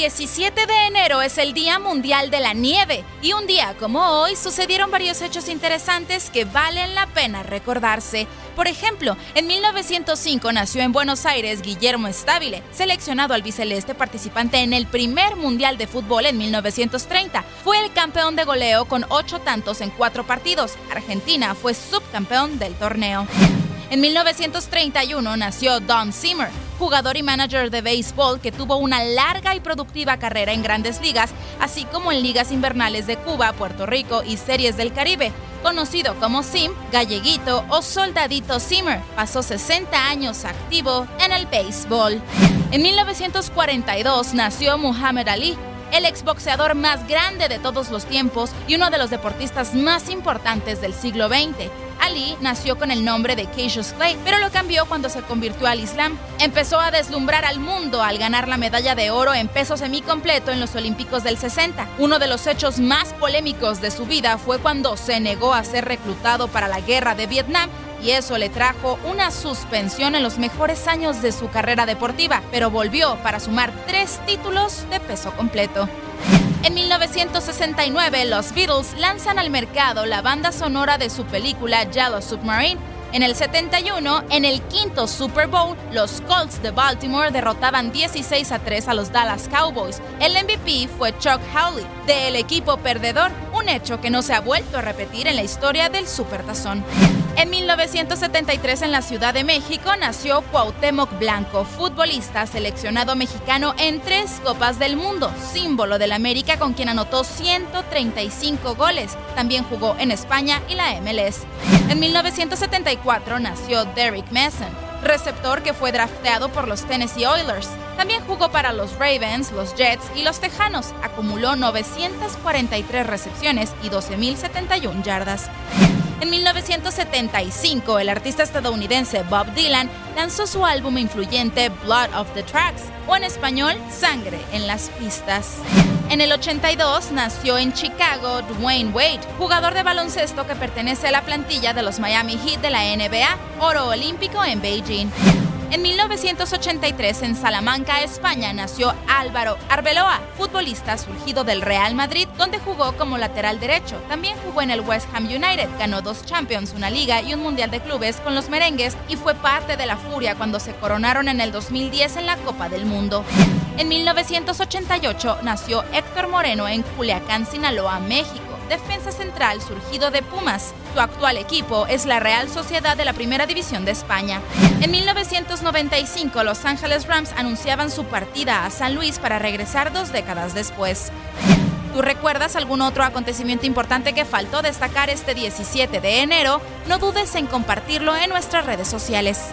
17 de enero es el Día Mundial de la Nieve y un día como hoy sucedieron varios hechos interesantes que valen la pena recordarse. Por ejemplo, en 1905 nació en Buenos Aires Guillermo Estabile, seleccionado albiceleste participante en el primer Mundial de Fútbol en 1930. Fue el campeón de goleo con ocho tantos en cuatro partidos. Argentina fue subcampeón del torneo. En 1931 nació Don Zimmer, jugador y manager de béisbol que tuvo una larga y productiva carrera en grandes ligas, así como en ligas invernales de Cuba, Puerto Rico y series del Caribe. Conocido como Sim, Galleguito o Soldadito Zimmer, pasó 60 años activo en el béisbol. En 1942 nació Muhammad Ali, el exboxeador más grande de todos los tiempos y uno de los deportistas más importantes del siglo XX. Ali nació con el nombre de Cassius Clay, pero lo cambió cuando se convirtió al Islam. Empezó a deslumbrar al mundo al ganar la medalla de oro en peso semicompleto en los Olímpicos del 60. Uno de los hechos más polémicos de su vida fue cuando se negó a ser reclutado para la guerra de Vietnam y eso le trajo una suspensión en los mejores años de su carrera deportiva, pero volvió para sumar tres títulos de peso completo. En 1969, los Beatles lanzan al mercado la banda sonora de su película Yellow Submarine. En el 71, en el quinto Super Bowl, los Colts de Baltimore derrotaban 16 a 3 a los Dallas Cowboys. El MVP fue Chuck Howley, del equipo perdedor, un hecho que no se ha vuelto a repetir en la historia del Supertazón. En 1973 en la Ciudad de México nació Cuauhtémoc Blanco, futbolista seleccionado mexicano en tres Copas del Mundo, símbolo del América con quien anotó 135 goles. También jugó en España y la MLS. En 1974 nació Derrick Mason, receptor que fue drafteado por los Tennessee Oilers. También jugó para los Ravens, los Jets y los Tejanos. Acumuló 943 recepciones y 12.071 yardas. En 1975, el artista estadounidense Bob Dylan lanzó su álbum influyente Blood of the Tracks, o en español, Sangre en las pistas. En el 82 nació en Chicago Dwayne Wade, jugador de baloncesto que pertenece a la plantilla de los Miami Heat de la NBA, oro olímpico en Beijing. En 1983, en Salamanca, España, nació Álvaro Arbeloa, futbolista surgido del Real Madrid, donde jugó como lateral derecho. También jugó en el West Ham United, ganó dos Champions, una liga y un Mundial de Clubes con los merengues y fue parte de la furia cuando se coronaron en el 2010 en la Copa del Mundo. En 1988 nació Héctor Moreno en Culiacán, Sinaloa, México defensa central surgido de Pumas. Su actual equipo es la Real Sociedad de la Primera División de España. En 1995, Los Ángeles Rams anunciaban su partida a San Luis para regresar dos décadas después. ¿Tú recuerdas algún otro acontecimiento importante que faltó destacar este 17 de enero? No dudes en compartirlo en nuestras redes sociales.